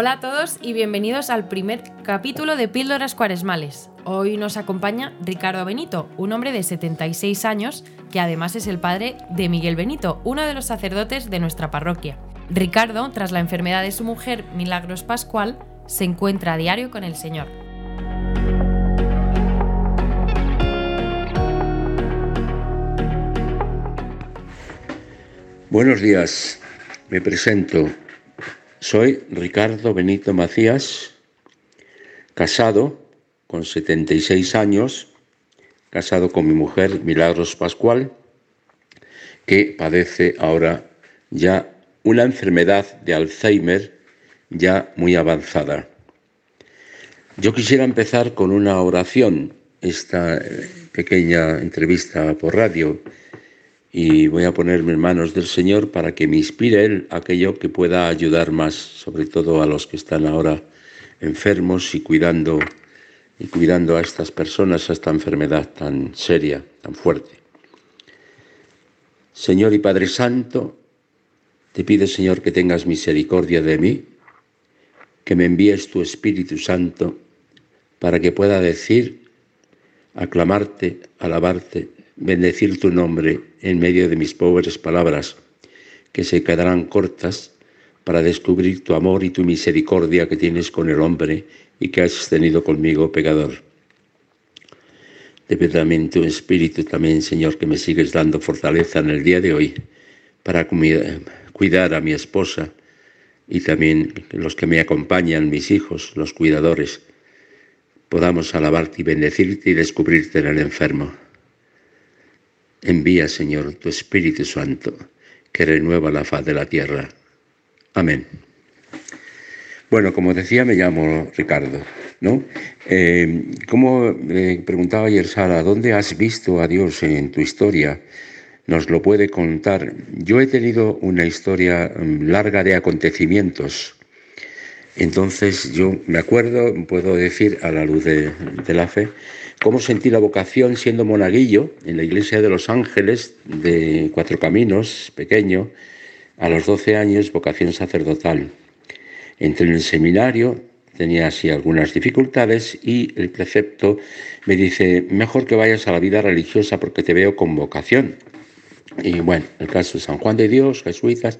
Hola a todos y bienvenidos al primer capítulo de Píldoras Cuaresmales. Hoy nos acompaña Ricardo Benito, un hombre de 76 años que además es el padre de Miguel Benito, uno de los sacerdotes de nuestra parroquia. Ricardo, tras la enfermedad de su mujer, Milagros Pascual, se encuentra a diario con el Señor. Buenos días, me presento. Soy Ricardo Benito Macías, casado con 76 años, casado con mi mujer Milagros Pascual, que padece ahora ya una enfermedad de Alzheimer ya muy avanzada. Yo quisiera empezar con una oración, esta pequeña entrevista por radio, y voy a ponerme en manos del Señor para que me inspire Él aquello que pueda ayudar más, sobre todo a los que están ahora enfermos y cuidando, y cuidando a estas personas, a esta enfermedad tan seria, tan fuerte. Señor y Padre Santo, te pido, Señor, que tengas misericordia de mí, que me envíes tu Espíritu Santo para que pueda decir, aclamarte, alabarte, bendecir tu nombre en medio de mis pobres palabras, que se quedarán cortas para descubrir tu amor y tu misericordia que tienes con el hombre y que has tenido conmigo, pecador. Pido también tu espíritu también, Señor, que me sigues dando fortaleza en el día de hoy para cuidar a mi esposa y también los que me acompañan, mis hijos, los cuidadores, podamos alabarte y bendecirte y descubrirte en el enfermo. Envía, Señor, tu Espíritu Santo, que renueva la faz de la tierra. Amén. Bueno, como decía, me llamo Ricardo, ¿no? Eh, como preguntaba ayer Sara, ¿dónde has visto a Dios en tu historia? Nos lo puede contar. Yo he tenido una historia mm, larga de acontecimientos. Entonces yo me acuerdo, puedo decir a la luz de la fe, cómo sentí la vocación siendo monaguillo en la iglesia de los Ángeles de Cuatro Caminos, pequeño, a los 12 años, vocación sacerdotal. Entré en el seminario, tenía así algunas dificultades y el precepto me dice, mejor que vayas a la vida religiosa porque te veo con vocación. Y bueno, el caso de San Juan de Dios, jesuitas,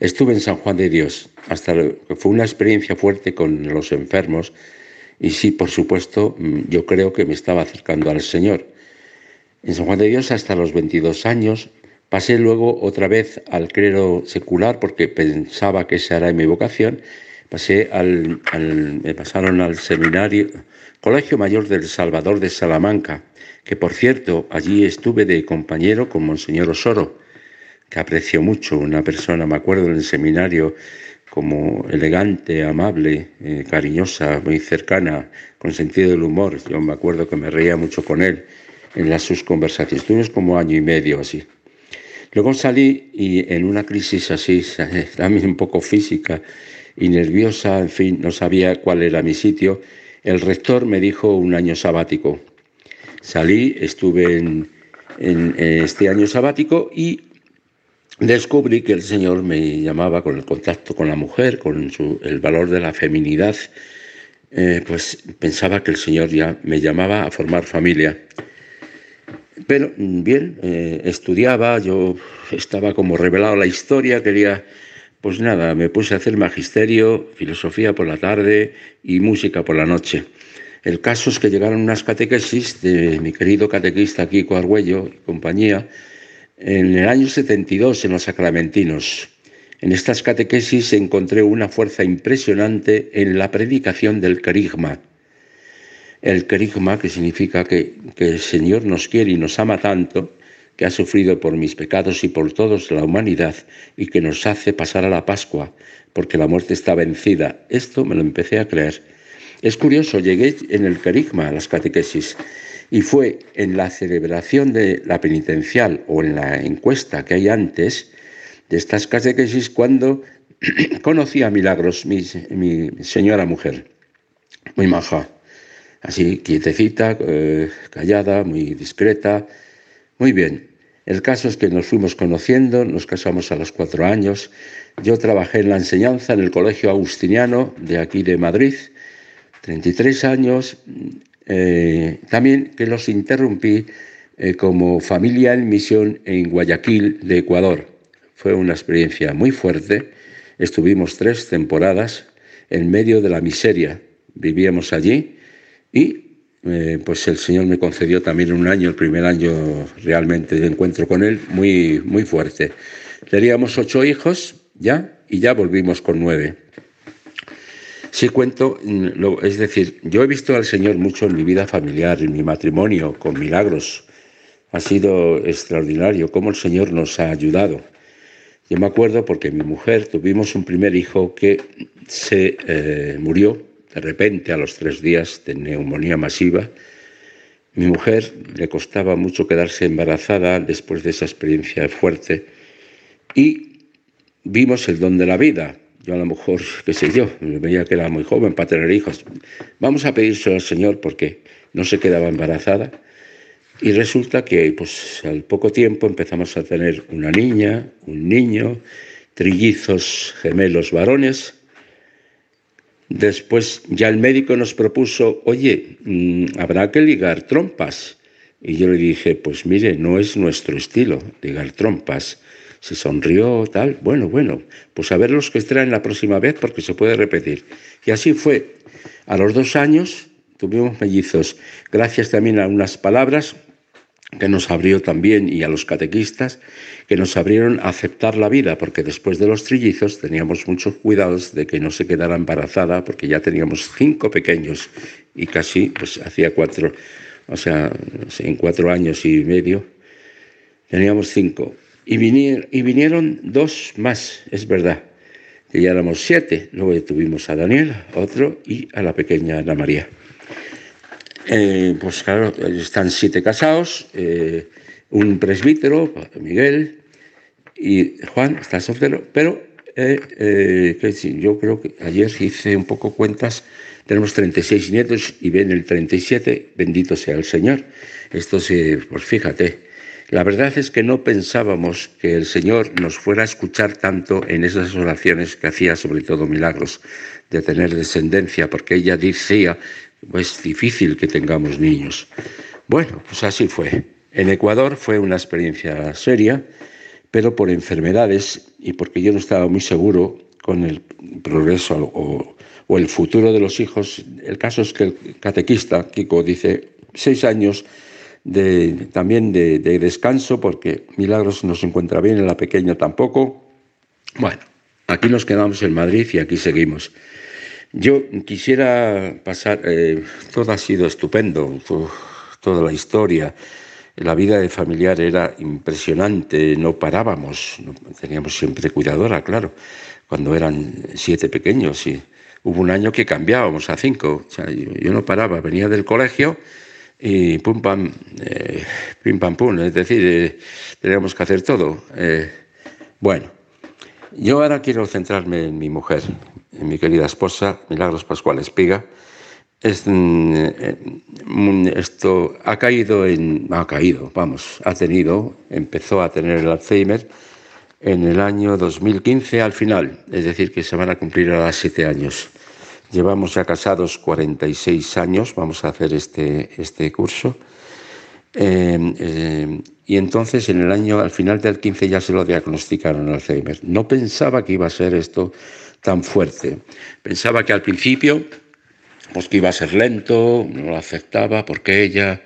estuve en San Juan de Dios, hasta que fue una experiencia fuerte con los enfermos, y sí, por supuesto, mm, yo creo que me estaba acercando al Señor. En San Juan de Dios hasta los 22 años, pasé luego otra vez al clero secular porque pensaba que esa era mi vocación. Pasé al, me pasaron al seminario, Colegio Mayor del Salvador de Salamanca, que por cierto allí estuve de compañero con Monseñor Osoro, que aprecio mucho, una persona, me acuerdo en el seminario, como elegante, amable, eh, cariñosa, muy cercana, con sentido del humor. Yo me acuerdo que me reía mucho con él en las sus conversaciones. Tuvimos como año y medio así. Luego salí y en una crisis así, también un poco física y nerviosa, en fin, no sabía cuál era mi sitio. El rector me dijo un año sabático. Salí, estuve en, en este año sabático y descubrí que el Señor me llamaba con el contacto con la mujer, con el valor de la feminidad, eh, pues pensaba que el Señor ya me llamaba a formar familia. Pero bien, eh, estudiaba, yo estaba como revelado la historia, quería, pues nada, me puse a hacer magisterio, filosofía por la tarde y música por la noche. El caso es que llegaron unas catequesis de mi querido catequista Kiko Argüello y compañía, en el año 72, en los Sacramentinos, en estas catequesis encontré una fuerza impresionante en la predicación del querigma. El querigma, que significa que, el Señor nos quiere y nos ama tanto, que ha sufrido por mis pecados y por todos la humanidad, y que nos hace pasar a la Pascua, porque la muerte está vencida. Esto me lo empecé a creer. Es curioso, llegué en el querigma a las catequesis y fue en la celebración de la penitencial o en la encuesta que hay antes de estas catequesis cuando conocí a Milagros, mi, señora mujer, muy maja, así quietecita, eh, callada, muy discreta, muy bien. El caso es que nos fuimos conociendo, nos casamos a los cuatro años. Yo trabajé en la enseñanza en el Colegio Agustiniano de aquí de Madrid, 33 años. Eh, también que los interrumpí eh, como familia en misión en Guayaquil de Ecuador. Fue una experiencia muy fuerte. Estuvimos tres temporadas en medio de la miseria. Vivíamos allí y eh, pues el Señor me concedió también un año, el primer año realmente de encuentro con Él, muy, muy fuerte. Teníamos ocho hijos ya y ya volvimos con nueve. Sí cuento, mm, es decir, yo he visto al Señor mucho en mi vida familiar, en mi matrimonio, con milagros. Ha sido extraordinario cómo el Señor nos ha ayudado. Yo me acuerdo porque mi mujer tuvimos un primer hijo que se eh, murió de repente a los tres días de neumonía masiva. Mi mujer le costaba mucho quedarse embarazada después de esa experiencia fuerte y vimos el don de la vida. Yo a lo mejor, qué sé yo, veía que era muy joven para tener hijos. Vamos a pedírselo al Señor porque no se quedaba embarazada. Y resulta que pues, al poco tiempo empezamos a tener una niña, un niño, trillizos gemelos varones Después ya el médico nos propuso, oye, mm, habrá que ligar trompas. Y yo le dije, pues mire, no es nuestro estilo ligar trompas. Se sonrió, tal. Bueno, bueno, pues a ver los que traen la próxima vez porque se puede repetir. Y así fue. A los dos años tuvimos mellizos, gracias también a unas palabras que nos abrió también, y a los catequistas, que nos abrieron a aceptar la vida, porque después de los trillizos teníamos muchos cuidados de que no se quedara embarazada, porque ya teníamos cinco pequeños y casi, pues hacía cuatro, o sea, en cuatro años y medio, teníamos cinco. Y vinieron, dos más, es verdad, que ya éramos siete. Luego tuvimos a Daniel, otro, y a la pequeña Ana María. Eh, pues claro, están siete casados, eh, un presbítero, Miguel, y Juan está soltero, pero eh, yo creo que ayer hice un poco cuentas, tenemos 36 nietos y ven el 37, bendito sea el Señor. Esto sí, pues fíjate, la verdad es que no pensábamos que el Señor nos fuera a escuchar tanto en esas oraciones que hacía, sobre todo milagros, de tener descendencia, porque ella decía, es difícil que tengamos niños. Bueno, pues así fue. En Ecuador fue una experiencia seria, pero por enfermedades y porque yo no estaba muy seguro con el progreso o, el futuro de los hijos. El caso es que el catequista, Kiko, dice seis años de, también de, de descanso, porque Milagros no se encuentra bien, en la pequeña tampoco. Bueno, aquí nos quedamos en Madrid y aquí seguimos. Yo quisiera pasar, eh, todo ha sido estupendo, toda la historia, la vida de familiar era impresionante, no parábamos, teníamos siempre cuidadora, claro, cuando eran siete pequeños y hubo un año que cambiábamos a cinco, yo, no paraba, venía del colegio y pum pam, eh, pim pam pum, es decir, eh, teníamos que hacer todo. bueno, yo ahora quiero centrarme en mi mujer, mi querida esposa, Milagros Pascual Espiga, mm, eh, esto ha caído en, ha caído, vamos, ha tenido, empezó a tener el Alzheimer en el año 2015 al final, es decir, que se van a cumplir ahora siete años. Llevamos ya casados 46 años, vamos a hacer este, este curso. Eh, eh, y entonces en el año, al final del 15 ya se lo diagnosticaron Alzheimer. No pensaba que iba a ser esto tan fuerte. Pensaba que al principio, pues que iba a ser lento, no lo aceptaba porque ella...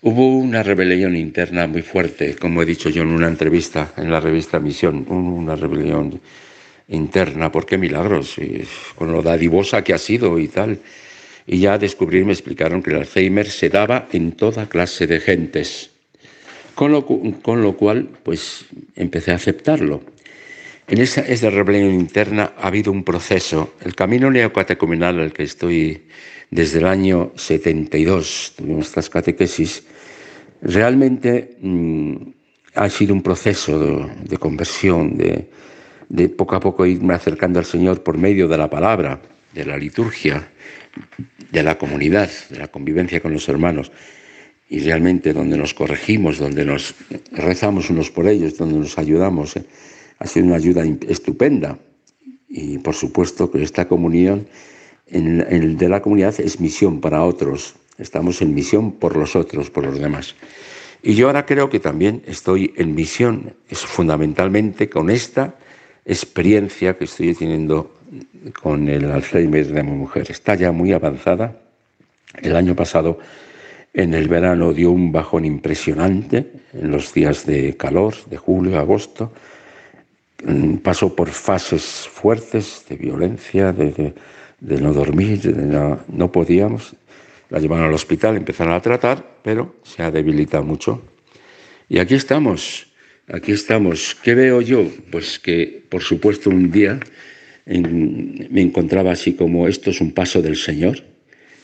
Hubo una rebelión interna muy fuerte, como he dicho yo en una entrevista en la revista Misión, una rebelión interna, porque milagros, y con lo dadivosa que ha sido y tal. Y ya descubrí, me explicaron que el Alzheimer se daba en toda clase de gentes. Con lo, con lo cual, pues empecé a aceptarlo. En esa, esa rebelión interna ha habido un proceso. El camino neocatecumenal al que estoy desde el año 72, tuvimos estas catequesis, realmente mm, ha sido un proceso de, conversión, de, de, poco a poco irme acercando al Señor por medio de la palabra, de la liturgia, de la comunidad, de la convivencia con los hermanos. y realmente donde nos corregimos, donde nos rezamos unos por ellos, donde nos ayudamos, eh, ha sido una ayuda estupenda. Y por supuesto que esta comunión en, el de la comunidad es misión para otros. Estamos en misión por los otros, por los demás. Y yo ahora creo que también estoy en misión, es fundamentalmente con esta experiencia que estoy teniendo con el Alzheimer de mi mujer. Está ya muy avanzada. El año pasado, en el verano, dio un bajón impresionante en los días de calor, de julio, agosto. Mm, pasó por fases fuertes de violencia, de, no dormir, no, no podíamos. La llevaron al hospital, empezaron a tratar, pero se ha debilitado mucho. Y aquí estamos, aquí estamos. ¿Qué veo yo? Pues que, por supuesto, un día me encontraba así como esto es un paso del Señor.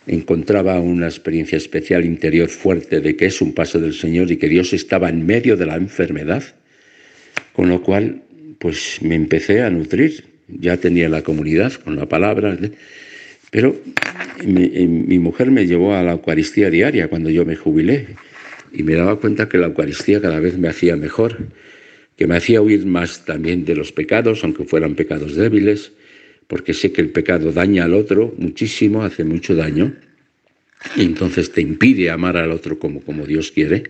Encontraba una experiencia especial interior fuerte de que es un paso del Señor y que Dios estaba en medio de la enfermedad. Con lo cual, pues me empecé a nutrir. Ya tenía la comunidad con la palabra. Pero mi, mi mujer me llevó a la Eucaristía diaria cuando yo me jubilé y me daba cuenta que la Eucaristía cada vez me hacía mejor que me hacía huir más también de los pecados, aunque fueran pecados débiles, porque sé que el pecado daña al otro muchísimo, hace mucho daño, y entonces te impide amar al otro como, como Dios quiere.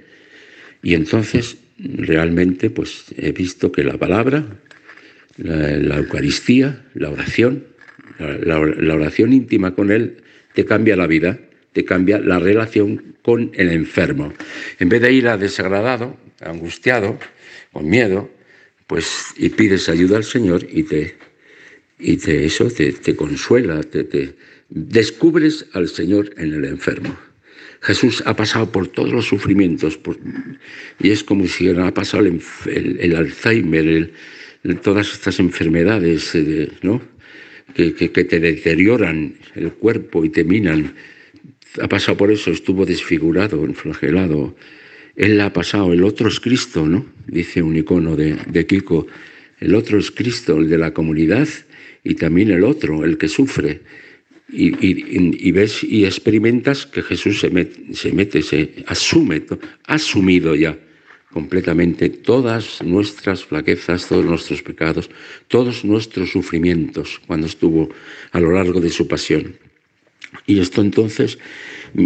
Y entonces realmente pues he visto que la palabra, la, Eucaristía, la oración, la, la oración íntima con Él te cambia la vida, te cambia la relación con el enfermo. En vez de ir a desagradado, angustiado, con miedo, pues y pides ayuda al Señor y te y te, eso te, consuela, te, descubres al Señor en el enfermo. Jesús ha pasado por todos los sufrimientos y es como si ha pasado el, Alzheimer, todas estas enfermedades eh, ¿no? que, que te deterioran el cuerpo y te minan. Ha pasado por eso, estuvo desfigurado, enflagelado, él ha pasado, el otro es Cristo, ¿no? Dice un icono de, Kiko. El otro es Cristo, el de la comunidad, y también el otro, el que sufre. Y, ves y experimentas que Jesús se mete, se, mete, se asume, ha asumido ya completamente todas nuestras flaquezas, todos nuestros pecados, todos nuestros sufrimientos cuando estuvo a lo largo de su pasión. Y esto entonces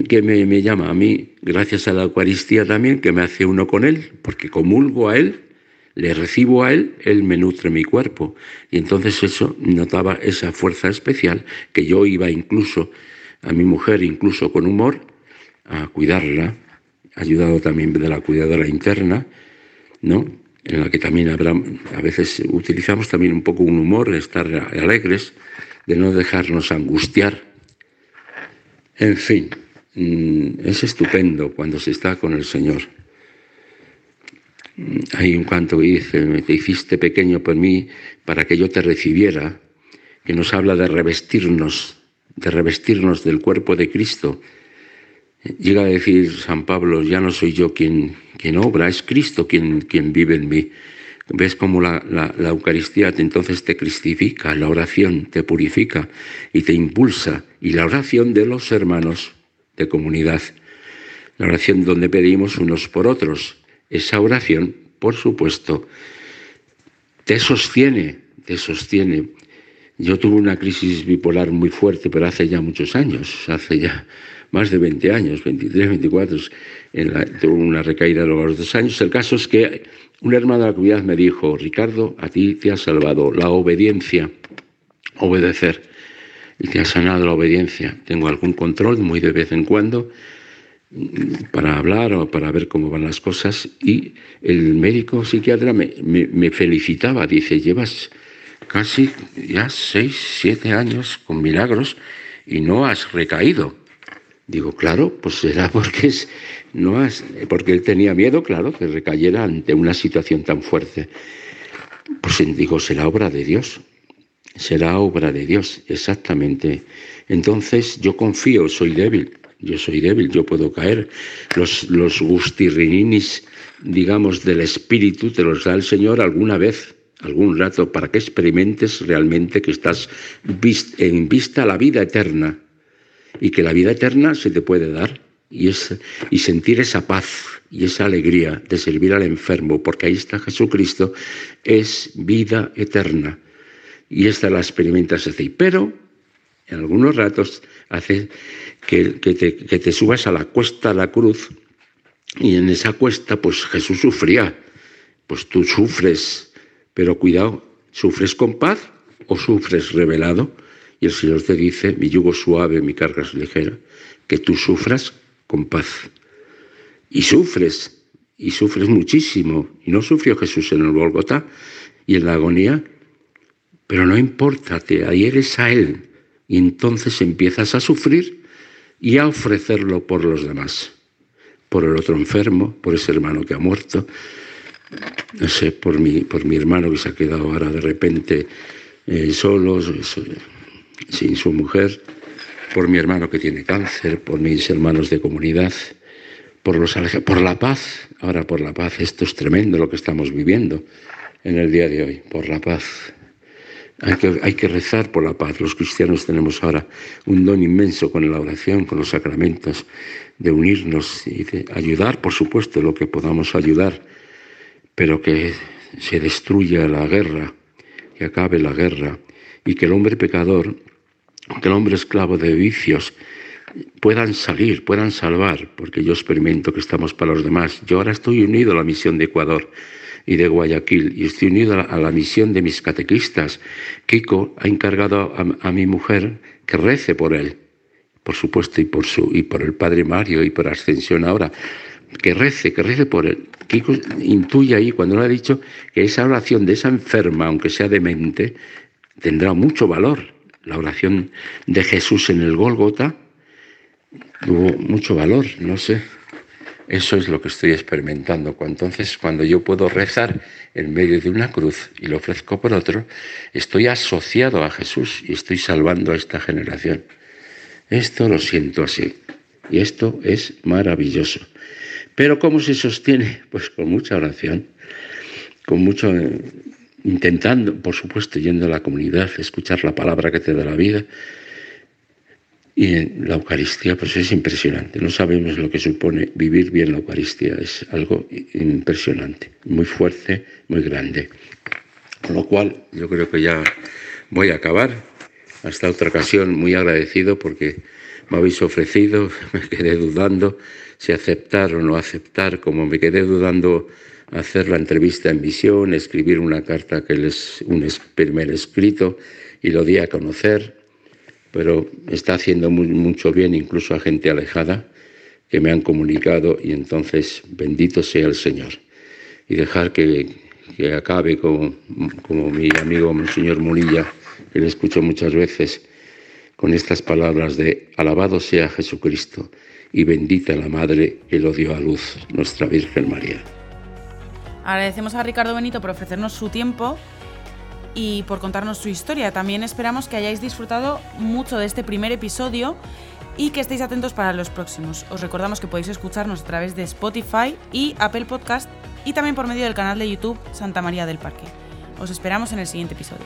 que me, llama a mí, gracias a la Eucaristía también, que me hace uno con Él, porque comulgo a Él, le recibo a Él, Él me nutre mi cuerpo. Y entonces eso notaba esa fuerza especial que yo iba incluso a mi mujer, incluso con humor, a cuidarla, ayudado también de la cuidadora interna, ¿no? en la que también habrá, a veces utilizamos también un poco un humor, estar alegres, de no dejarnos angustiar. En fin, Mm, es estupendo cuando se está con el Señor. Mm, hay un canto que dice, te hiciste pequeño por mí para que yo te recibiera, que nos habla de revestirnos, de revestirnos del cuerpo de Cristo. Llega a decir San Pablo, ya no soy yo quien, obra, es Cristo quien vive en mí. Ves cómo la, la, Eucaristía entonces te cristifica, la oración te purifica y te impulsa. Y la oración de los hermanos de comunidad. La oración donde pedimos unos por otros. Esa oración, por supuesto, te sostiene, te sostiene. Yo tuve una crisis bipolar muy fuerte, pero hace ya muchos años, hace ya más de 20 años, 23, 24, en la, tuve una recaída a los dos años. El caso es que un hermano de la comunidad me dijo, Ricardo, a ti te ha salvado la obediencia, obedecer y te ha sanado la obediencia. Tengo algún control muy de vez en cuando para hablar o para ver cómo van las cosas y el médico psiquiatra me, me, felicitaba, dice, llevas casi ya seis, siete años con milagros y no has recaído. Digo, claro, pues será porque es, no has, porque él tenía miedo, claro, que recayera ante una situación tan fuerte. Pues digo, será obra de Dios será obra de Dios, exactamente. Entonces yo confío, soy débil, yo soy débil, yo puedo caer. Los, los gustirrininis, digamos, del espíritu te los da el Señor alguna vez, algún rato, para que experimentes realmente que estás en vista a la vida eterna y que la vida eterna se te puede dar y, y sentir esa paz y esa alegría de servir al enfermo, porque ahí está Jesucristo, es vida eterna. Y esta la experimentas así. Pero en algunos ratos hace que, te, que te subas a la cuesta de la cruz y en esa cuesta pues Jesús sufría. Pues tú sufres, pero cuidado, ¿sufres con paz o sufres revelado? Y el Señor te dice, mi yugo suave, mi carga es ligera, que tú sufras con paz. Y sufres, y sufres muchísimo. Y no sufrió Jesús en el Golgotá y en la agonía, pero no importa, te adhieres a Él y entonces empiezas a sufrir y a ofrecerlo por los demás, por el otro enfermo, por ese hermano que ha muerto, no sé, por mi, por mi hermano que se ha quedado ahora de repente eh, solo, sin su mujer, por mi hermano que tiene cáncer, por mis hermanos de comunidad, por, los, por la paz, ahora por la paz, esto es tremendo lo que estamos viviendo en el día de hoy, por la paz. Hay que, hay que, rezar por la paz. Los cristianos tenemos ahora un don inmenso con la oración, con los sacramentos, de unirnos y de ayudar, por supuesto, lo que podamos ayudar, pero que se destruya la guerra, que acabe la guerra y que el hombre pecador que el hombre esclavo de vicios puedan salir, puedan salvar, porque yo experimento que estamos para los demás. Yo ahora estoy unido a la misión de Ecuador y de Guayaquil y estoy unido a la, misión de mis catequistas. Kiko ha encargado a, mi mujer que rece por él, por supuesto, y por, su, y por el padre Mario y por Ascensión ahora. Que rece, que rece por él. Kiko intuye ahí, cuando le ha dicho, que esa oración de esa enferma, aunque sea demente, tendrá mucho valor la oración de Jesús en el Gólgota tuvo mucho valor, no sé. Eso es lo que estoy experimentando. Entonces, cuando yo puedo rezar en medio de una cruz y lo ofrezco por otro, estoy asociado a Jesús y estoy salvando a esta generación. Esto lo siento así. Y esto es maravilloso. Pero ¿cómo se sostiene? Pues con mucha oración, con mucho intentando, por supuesto, yendo a la comunidad, escuchar la palabra que te da la vida. Y la Eucaristía, pues es impresionante. No sabemos lo que supone vivir bien la Eucaristía. Es algo impresionante, muy fuerte, muy grande. Con lo cual, yo creo que ya voy a acabar. Hasta otra ocasión, muy agradecido porque me habéis ofrecido, me quedé dudando si aceptar o no aceptar, como me quedé dudando hacer la entrevista en visión, escribir una carta que es un primer escrito y lo di a conocer, pero está haciendo mucho bien incluso a gente alejada que me han comunicado y entonces bendito sea el Señor. Y dejar que, que acabe como, mi amigo Monseñor Munilla, que le escucho muchas veces, con estas palabras de Alabado sea Jesucristo y bendita la Madre que lo dio a luz, nuestra Virgen María. Agradecemos a Ricardo Benito por ofrecernos su tiempo y por contarnos su historia. También esperamos que hayáis disfrutado mucho de este primer episodio y que estéis atentos para los próximos. Os recordamos que podéis escucharnos a través de Spotify y Apple Podcast y también por medio del canal de YouTube Santa María del Parque. Os esperamos en el siguiente episodio.